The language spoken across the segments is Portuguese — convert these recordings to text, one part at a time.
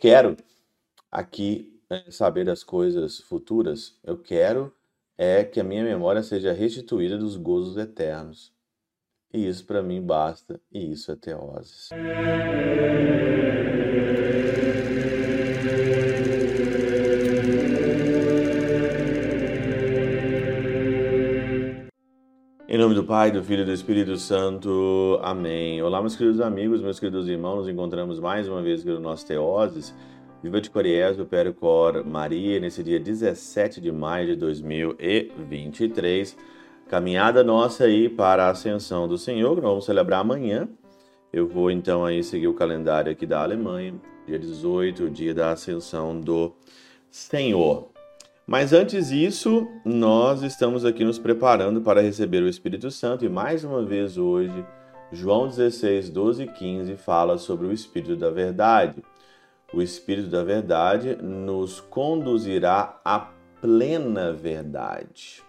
quero aqui né, saber das coisas futuras, eu quero é que a minha memória seja restituída dos gozos eternos. E isso para mim basta, e isso é teoses. Em nome do Pai, do Filho e do Espírito Santo. Amém. Olá, meus queridos amigos, meus queridos irmãos. Nos encontramos mais uma vez aqui no nosso Teoses. Viva de Coriésio, Percor Maria, nesse dia 17 de maio de 2023. Caminhada nossa aí para a Ascensão do Senhor, que nós vamos celebrar amanhã. Eu vou então aí seguir o calendário aqui da Alemanha. Dia 18, o dia da Ascensão do Senhor. Mas antes disso, nós estamos aqui nos preparando para receber o Espírito Santo e mais uma vez hoje, João 16, 12 e 15 fala sobre o Espírito da Verdade. O Espírito da Verdade nos conduzirá à plena verdade.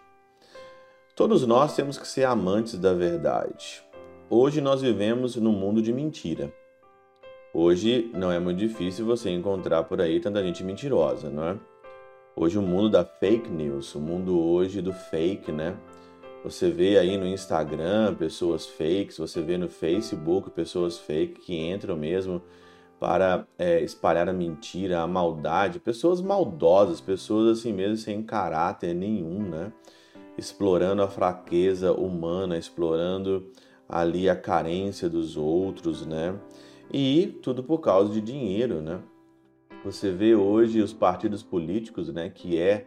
Todos nós temos que ser amantes da verdade. Hoje nós vivemos num mundo de mentira. Hoje não é muito difícil você encontrar por aí tanta gente mentirosa, não é? Hoje o mundo da fake news, o mundo hoje do fake, né? Você vê aí no Instagram pessoas fakes, você vê no Facebook pessoas fake que entram mesmo para é, espalhar a mentira, a maldade, pessoas maldosas, pessoas assim mesmo sem caráter nenhum, né? Explorando a fraqueza humana, explorando ali a carência dos outros, né? E tudo por causa de dinheiro, né? Você vê hoje os partidos políticos, né, que é,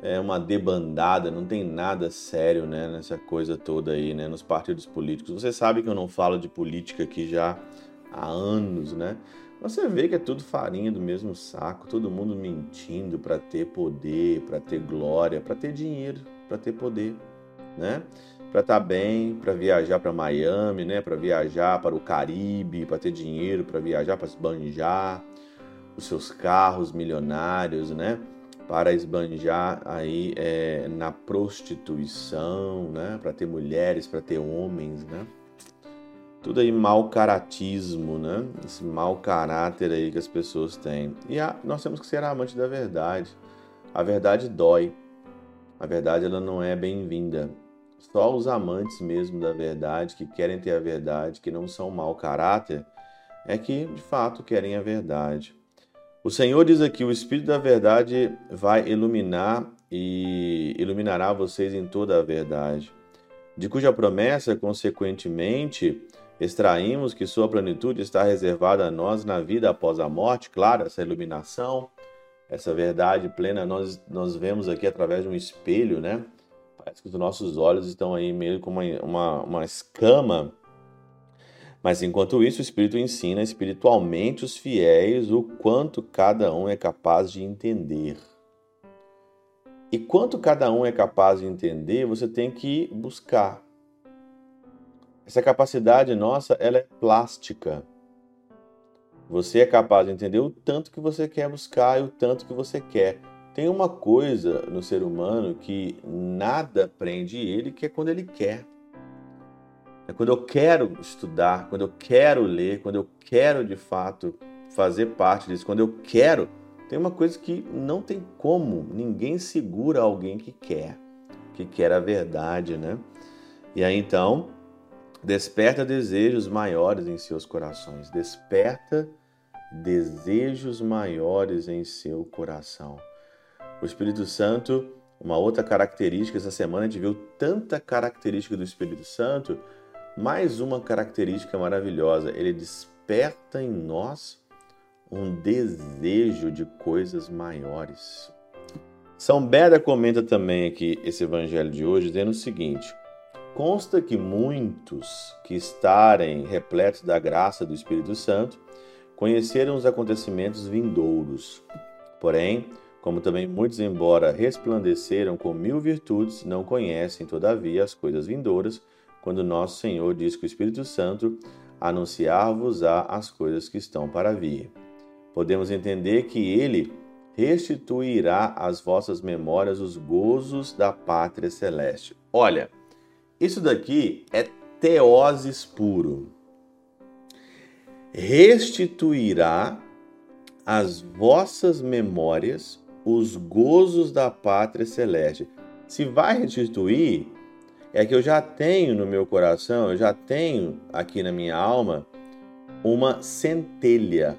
é uma debandada, não tem nada sério, né, nessa coisa toda aí, né, nos partidos políticos. Você sabe que eu não falo de política aqui já há anos, né? Você vê que é tudo farinha do mesmo saco, todo mundo mentindo para ter poder, para ter glória, para ter dinheiro, para ter poder, né? Para estar tá bem, para viajar para Miami, né? Para viajar para o Caribe, para ter dinheiro, para viajar para esbanjar, os seus carros milionários, né? Para esbanjar aí é, na prostituição, né? Para ter mulheres, para ter homens, né? Tudo aí mau caratismo, né? Esse mau caráter aí que as pessoas têm. E a, nós temos que ser amantes da verdade. A verdade dói. A verdade ela não é bem-vinda. Só os amantes mesmo da verdade, que querem ter a verdade, que não são mau caráter, é que de fato querem a verdade. O Senhor diz aqui: o Espírito da Verdade vai iluminar e iluminará vocês em toda a verdade, de cuja promessa, consequentemente, extraímos que sua plenitude está reservada a nós na vida após a morte. Claro, essa iluminação, essa verdade plena, nós, nós vemos aqui através de um espelho, né? Parece que os nossos olhos estão aí meio como uma, uma, uma escama mas enquanto isso, o Espírito ensina espiritualmente os fiéis o quanto cada um é capaz de entender. E quanto cada um é capaz de entender, você tem que buscar. Essa capacidade nossa, ela é plástica. Você é capaz de entender o tanto que você quer buscar e o tanto que você quer. Tem uma coisa no ser humano que nada prende ele, que é quando ele quer. É quando eu quero estudar, quando eu quero ler, quando eu quero de fato fazer parte disso, quando eu quero. Tem uma coisa que não tem como, ninguém segura alguém que quer, que quer a verdade, né? E aí então, desperta desejos maiores em seus corações, desperta desejos maiores em seu coração. O Espírito Santo, uma outra característica, essa semana a gente viu tanta característica do Espírito Santo mais uma característica maravilhosa, ele desperta em nós um desejo de coisas maiores. São Beda comenta também aqui esse evangelho de hoje, dizendo o seguinte: Consta que muitos que estarem repletos da graça do Espírito Santo conheceram os acontecimentos vindouros. Porém, como também muitos, embora resplandeceram com mil virtudes, não conhecem, todavia, as coisas vindouras, quando nosso Senhor diz que o Espírito Santo anunciar-vos-á as coisas que estão para vir. Podemos entender que ele restituirá às vossas memórias os gozos da pátria celeste. Olha, isso daqui é teoses puro. Restituirá as vossas memórias os gozos da pátria celeste. Se vai restituir, é que eu já tenho no meu coração, eu já tenho aqui na minha alma uma centelha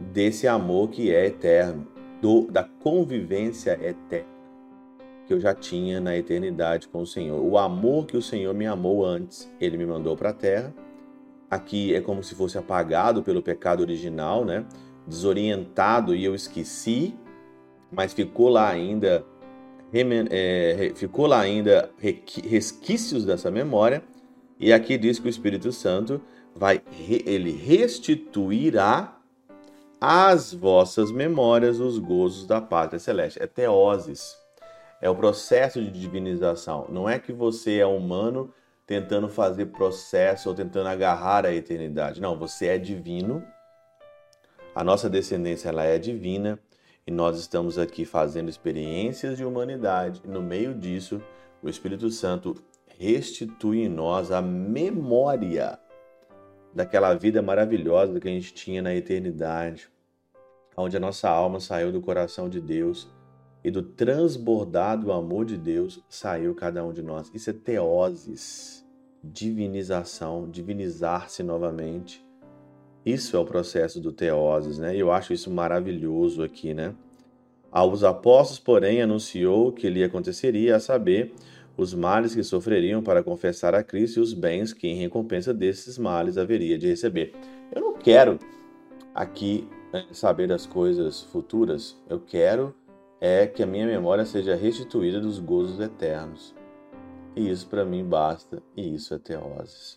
desse amor que é eterno, do, da convivência eterna que eu já tinha na eternidade com o Senhor. O amor que o Senhor me amou antes, ele me mandou para a terra. Aqui é como se fosse apagado pelo pecado original, né? Desorientado e eu esqueci, mas ficou lá ainda é, ficou lá ainda resquícios dessa memória. E aqui diz que o Espírito Santo vai ele restituirá às vossas memórias os gozos da pátria celeste. É teoses é o processo de divinização. Não é que você é humano tentando fazer processo ou tentando agarrar a eternidade. Não, você é divino. A nossa descendência ela é divina e nós estamos aqui fazendo experiências de humanidade. E no meio disso, o Espírito Santo restitui em nós a memória daquela vida maravilhosa que a gente tinha na eternidade, onde a nossa alma saiu do coração de Deus e do transbordado amor de Deus saiu cada um de nós. Isso é teoses, divinização, divinizar-se novamente. Isso é o processo do teoses, né? Eu acho isso maravilhoso aqui, né? Aos apóstolos, porém, anunciou que lhe aconteceria, a saber, os males que sofreriam para confessar a Cristo e os bens que, em recompensa desses males, haveria de receber. Eu não quero aqui né, saber das coisas futuras, eu quero é que a minha memória seja restituída dos gozos eternos. E isso para mim basta, e isso é teoses.